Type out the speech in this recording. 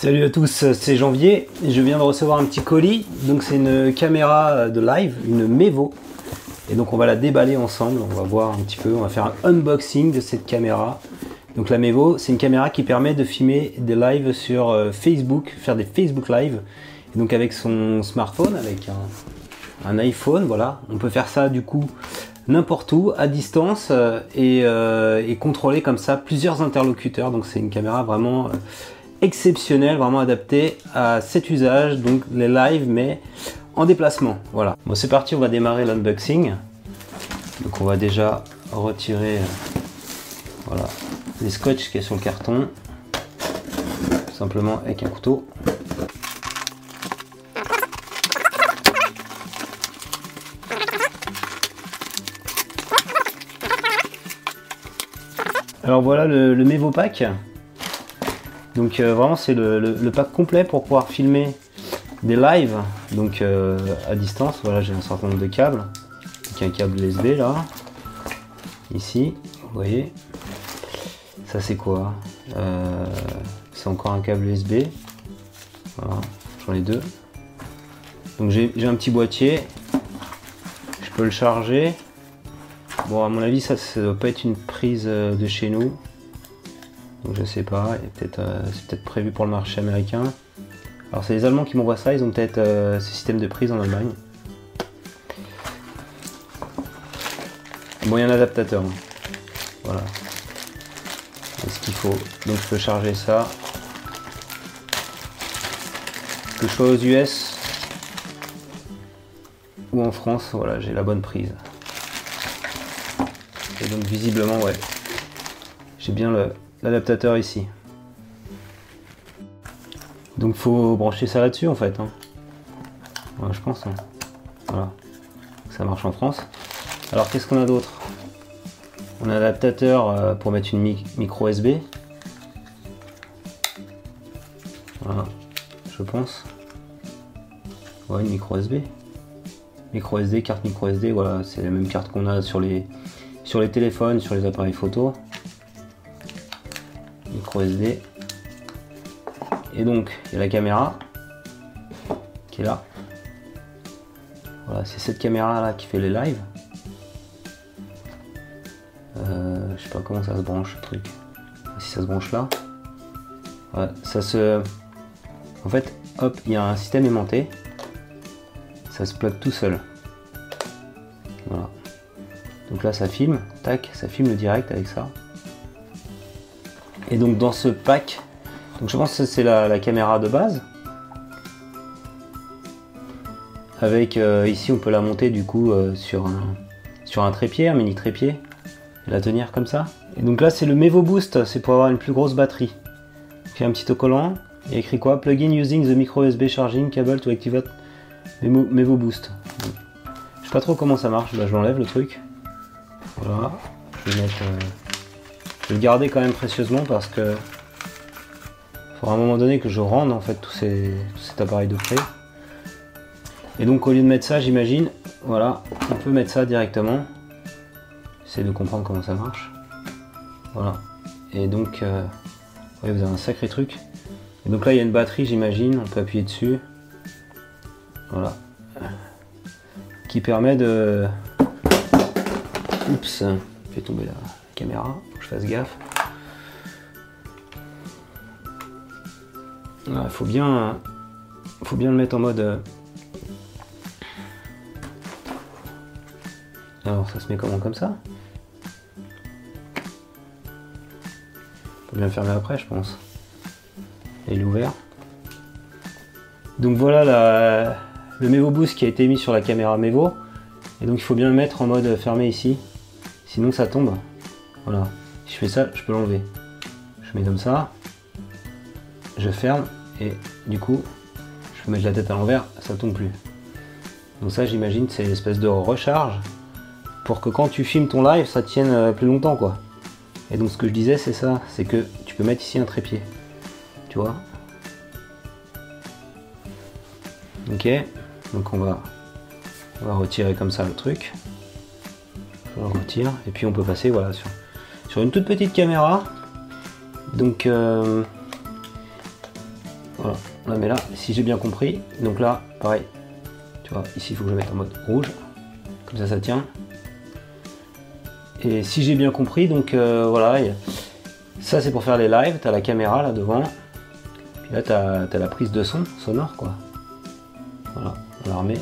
Salut à tous, c'est Janvier. Je viens de recevoir un petit colis. Donc c'est une caméra de live, une Mevo. Et donc on va la déballer ensemble. On va voir un petit peu, on va faire un unboxing de cette caméra. Donc la Mevo, c'est une caméra qui permet de filmer des lives sur euh, Facebook, faire des Facebook Live. Et donc avec son smartphone, avec un, iPhone, voilà, on peut faire ça du coup n'importe où, à distance, euh, euh, et, contrôler comme ça plusieurs interlocuteurs. Donc c'est une caméra vraiment exceptionnel, vraiment adapté à cet usage, donc les lives, mais en déplacement. Voilà. Bon, c'est parti, on va démarrer l'unboxing. Donc on va déjà retirer euh, voilà, les scotch qui est sur le carton, simplement avec un couteau. Alors voilà le, le Mevo Pack. Donc euh, vraiment c'est le, pack complet pour pouvoir filmer des lives donc euh, à distance. Voilà j'ai un certain nombre de câbles. Donc un câble USB là. Ici, vous voyez. Ça c'est quoi? Euh, C'est encore un câble USB. Voilà, j'en ai deux. Donc j'ai un petit boîtier. Je peux le charger. Bon à mon avis ça ne doit pas être une prise de chez nous. Donc je sais pas, euh, c'est peut-être prévu pour le marché américain. Alors c'est les Allemands qui m'envoient ça, ils ont peut-être euh, ce système de prise en Allemagne. Bon, un adaptateur. Hein. Voilà. C'est ce qu'il faut. Donc je peux charger ça. Que je sois aux US ou en France, voilà, j'ai la bonne prise. Et donc visiblement, ouais, j'ai bien le, l'adaptateur ici. Donc faut brancher ça là-dessus en fait. Hein. je pense. Hein. Voilà. Ça marche en France. Alors qu'est-ce qu'on a d'autre? On a un adaptateur euh, pour mettre une micro USB. Voilà, je pense. Ouais, une micro USB. Micro SD, carte micro SD, voilà, c'est la même carte qu'on a sur les, sur les téléphones, sur les appareils photo SD. Et donc, il y a la caméra qui est là. Voilà, c'est cette caméra là qui fait les lives. Euh, je sais pas comment ça se branche le truc. Si ça se branche là. ça se. En fait, hop, il y a un système aimanté. Ça se plug tout seul. Voilà. Donc là, ça filme. Tac, ça filme le direct avec ça. Et donc dans ce pack, donc je pense que c'est la, caméra de base. Avec euh, ici on peut la monter du coup euh, sur, un, sur un trépied, un mini trépied. Et la tenir comme ça. Et donc là c'est le Mevo Boost, c'est pour avoir une plus grosse batterie. Fait un petit autocollant. Et écrit quoi? Plugin using the micro USB charging cable to activate Mevo, Boost. Je sais pas trop comment ça marche, bah, je l'enlève le truc. Voilà. Je vais mettre. Euh, je vais le garder quand même précieusement parce que il faudra à un moment donné que je rende en fait tout, cet appareil de près. Et donc au lieu de mettre ça, j'imagine, voilà, on peut mettre ça directement. J'essaie de comprendre comment ça marche. Voilà. Et donc, euh, vous avez un sacré truc. Et donc là, il y a une batterie, j'imagine, on peut appuyer dessus. Voilà. Qui permet de... Oups, fait tomber la caméra je fasse gaffe. Il faut bien, faut bien le mettre en mode. Euh, alors ça se met comment comme ça? Faut bien le fermer après, je pense. Et il est ouvert. Donc voilà la, le Mevo Boost qui a été mis sur la caméra Mevo. Et donc il faut bien le mettre en mode fermé ici. Sinon ça tombe. Voilà. Si je fais ça, je peux l'enlever. Je mets comme ça, je ferme et du coup, je peux mettre la tête à l'envers, ça tombe plus. Donc ça, j'imagine, c'est une espèce de recharge pour que quand tu filmes ton live, ça tienne euh, plus longtemps, quoi. Et donc ce que je disais, c'est ça, c'est que tu peux mettre ici un trépied, tu vois? Ok, donc on va, on va retirer comme ça le truc. On retire et puis on peut passer voilà sur sur une toute petite caméra. Donc, euh, Voilà, on la met là, si j'ai bien compris. Donc là, pareil, tu vois, ici il faut que je mette en mode rouge. Comme ça, ça tient. Et si j'ai bien compris, donc euh, voilà, ça c'est pour faire les lives, tu as la caméra là devant. Puis là, tu as, la prise de son sonore, quoi. Voilà, on la remet.